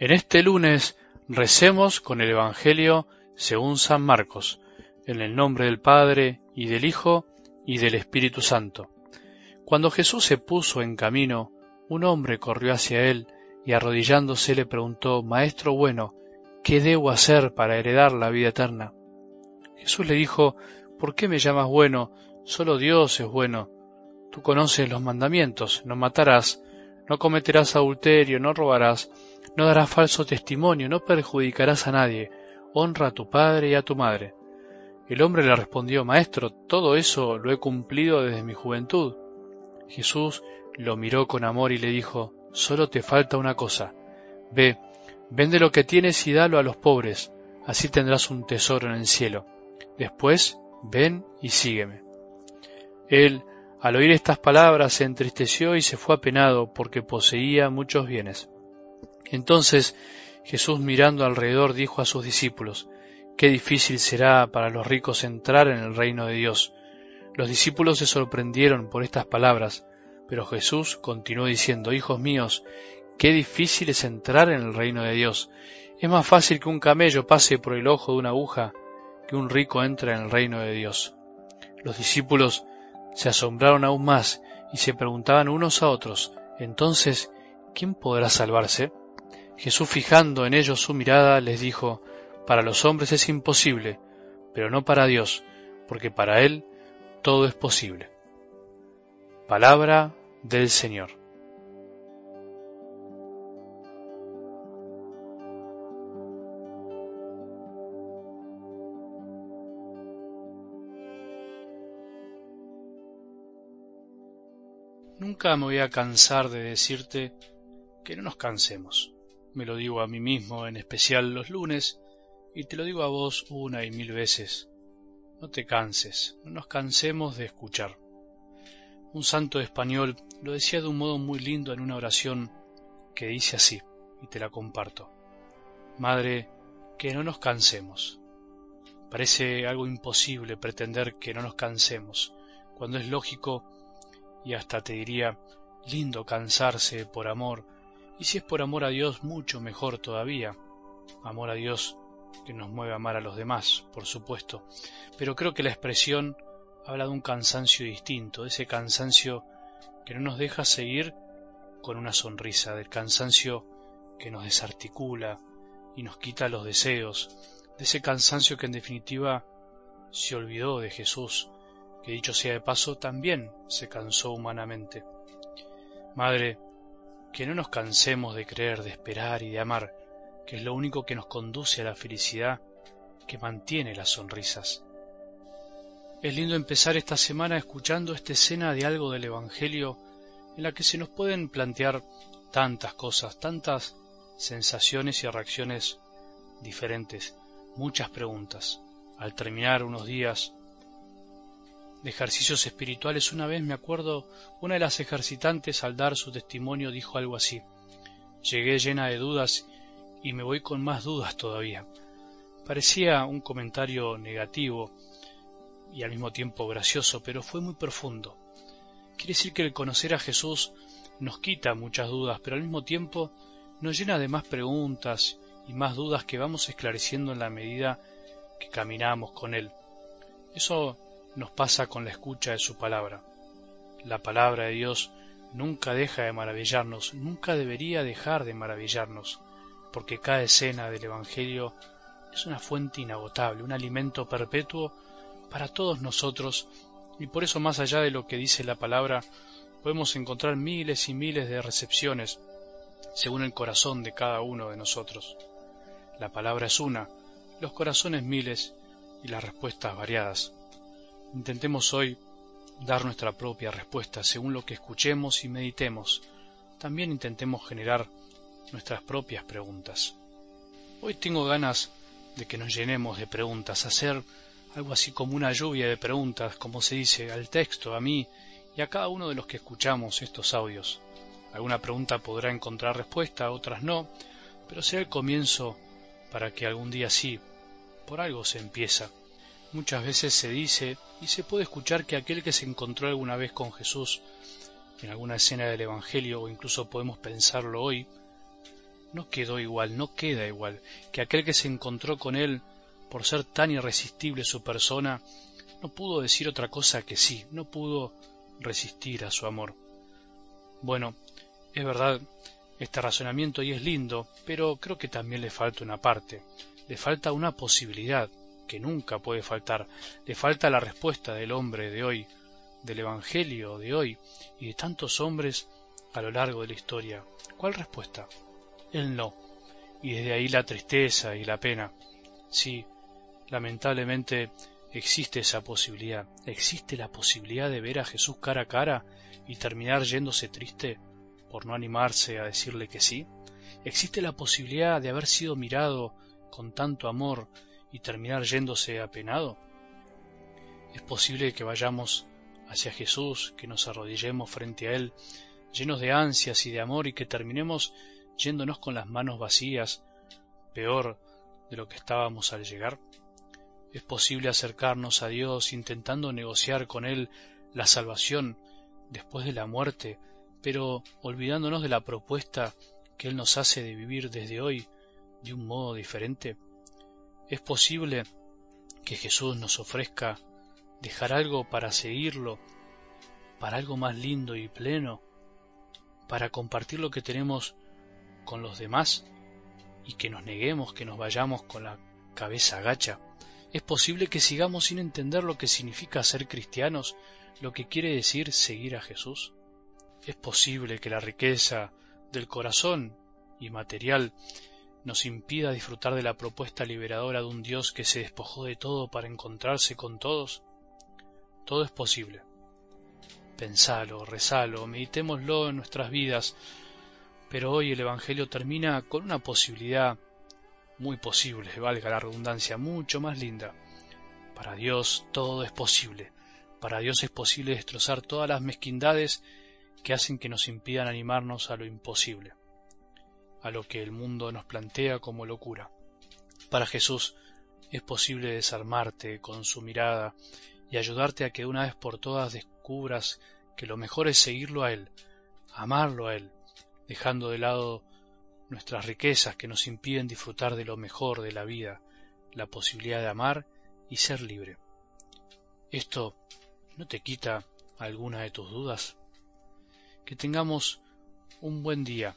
En este lunes recemos con el Evangelio según San Marcos, en el nombre del Padre y del Hijo y del Espíritu Santo. Cuando Jesús se puso en camino, un hombre corrió hacia él y arrodillándose le preguntó, Maestro bueno, ¿qué debo hacer para heredar la vida eterna? Jesús le dijo, ¿por qué me llamas bueno? Solo Dios es bueno. Tú conoces los mandamientos, no matarás, no cometerás adulterio, no robarás, no darás falso testimonio, no perjudicarás a nadie, honra a tu padre y a tu madre. El hombre le respondió, Maestro, todo eso lo he cumplido desde mi juventud. Jesús lo miró con amor y le dijo, Solo te falta una cosa. Ve, vende lo que tienes y dalo a los pobres, así tendrás un tesoro en el cielo. Después, ven y sígueme. Él, al oír estas palabras, se entristeció y se fue apenado porque poseía muchos bienes. Entonces Jesús mirando alrededor dijo a sus discípulos, Qué difícil será para los ricos entrar en el reino de Dios. Los discípulos se sorprendieron por estas palabras, pero Jesús continuó diciendo, Hijos míos, qué difícil es entrar en el reino de Dios. Es más fácil que un camello pase por el ojo de una aguja que un rico entre en el reino de Dios. Los discípulos se asombraron aún más y se preguntaban unos a otros, entonces, ¿quién podrá salvarse? Jesús fijando en ellos su mirada les dijo, Para los hombres es imposible, pero no para Dios, porque para Él todo es posible. Palabra del Señor. Nunca me voy a cansar de decirte que no nos cansemos. Me lo digo a mí mismo, en especial los lunes, y te lo digo a vos una y mil veces. No te canses, no nos cansemos de escuchar. Un santo español lo decía de un modo muy lindo en una oración que dice así, y te la comparto. Madre, que no nos cansemos. Parece algo imposible pretender que no nos cansemos, cuando es lógico y hasta te diría lindo cansarse por amor y si es por amor a Dios, mucho mejor todavía. Amor a Dios que nos mueve a amar a los demás, por supuesto. Pero creo que la expresión habla de un cansancio distinto, de ese cansancio que no nos deja seguir con una sonrisa, del cansancio que nos desarticula y nos quita los deseos, de ese cansancio que en definitiva se olvidó de Jesús, que dicho sea de paso también se cansó humanamente. Madre, que no nos cansemos de creer, de esperar y de amar, que es lo único que nos conduce a la felicidad, que mantiene las sonrisas. Es lindo empezar esta semana escuchando esta escena de algo del Evangelio en la que se nos pueden plantear tantas cosas, tantas sensaciones y reacciones diferentes, muchas preguntas. Al terminar unos días de ejercicios espirituales, una vez me acuerdo, una de las ejercitantes al dar su testimonio dijo algo así. Llegué llena de dudas y me voy con más dudas todavía. Parecía un comentario negativo y al mismo tiempo gracioso, pero fue muy profundo. Quiere decir que el conocer a Jesús nos quita muchas dudas, pero al mismo tiempo nos llena de más preguntas y más dudas que vamos esclareciendo en la medida que caminamos con Él. Eso nos pasa con la escucha de su palabra. La palabra de Dios nunca deja de maravillarnos, nunca debería dejar de maravillarnos, porque cada escena del Evangelio es una fuente inagotable, un alimento perpetuo para todos nosotros, y por eso más allá de lo que dice la palabra, podemos encontrar miles y miles de recepciones según el corazón de cada uno de nosotros. La palabra es una, los corazones miles y las respuestas variadas. Intentemos hoy dar nuestra propia respuesta según lo que escuchemos y meditemos. También intentemos generar nuestras propias preguntas. Hoy tengo ganas de que nos llenemos de preguntas, hacer algo así como una lluvia de preguntas, como se dice, al texto, a mí y a cada uno de los que escuchamos estos audios. Alguna pregunta podrá encontrar respuesta, otras no, pero será el comienzo para que algún día sí, por algo se empieza. Muchas veces se dice y se puede escuchar que aquel que se encontró alguna vez con Jesús en alguna escena del Evangelio o incluso podemos pensarlo hoy, no quedó igual, no queda igual, que aquel que se encontró con él, por ser tan irresistible su persona, no pudo decir otra cosa que sí, no pudo resistir a su amor. Bueno, es verdad, este razonamiento y es lindo, pero creo que también le falta una parte, le falta una posibilidad, que nunca puede faltar, le falta la respuesta del hombre de hoy, del Evangelio de hoy y de tantos hombres a lo largo de la historia. ¿Cuál respuesta? El no. Y desde ahí la tristeza y la pena. Sí, lamentablemente existe esa posibilidad. Existe la posibilidad de ver a Jesús cara a cara y terminar yéndose triste por no animarse a decirle que sí. Existe la posibilidad de haber sido mirado con tanto amor y terminar yéndose apenado. Es posible que vayamos hacia Jesús, que nos arrodillemos frente a Él, llenos de ansias y de amor y que terminemos yéndonos con las manos vacías, peor de lo que estábamos al llegar. Es posible acercarnos a Dios intentando negociar con Él la salvación después de la muerte, pero olvidándonos de la propuesta que Él nos hace de vivir desde hoy de un modo diferente. Es posible que Jesús nos ofrezca dejar algo para seguirlo, para algo más lindo y pleno, para compartir lo que tenemos con los demás y que nos neguemos, que nos vayamos con la cabeza gacha. Es posible que sigamos sin entender lo que significa ser cristianos, lo que quiere decir seguir a Jesús. Es posible que la riqueza del corazón y material nos impida disfrutar de la propuesta liberadora de un Dios que se despojó de todo para encontrarse con todos. Todo es posible. Pensalo, rezalo, meditémoslo en nuestras vidas, pero hoy el Evangelio termina con una posibilidad muy posible, valga la redundancia, mucho más linda. Para Dios todo es posible. Para Dios es posible destrozar todas las mezquindades que hacen que nos impidan animarnos a lo imposible, a lo que el mundo nos plantea como locura. Para Jesús es posible desarmarte con su mirada y ayudarte a que una vez por todas descubras que lo mejor es seguirlo a Él, amarlo a Él, dejando de lado nuestras riquezas que nos impiden disfrutar de lo mejor de la vida, la posibilidad de amar y ser libre. ¿Esto no te quita alguna de tus dudas? Que tengamos un buen día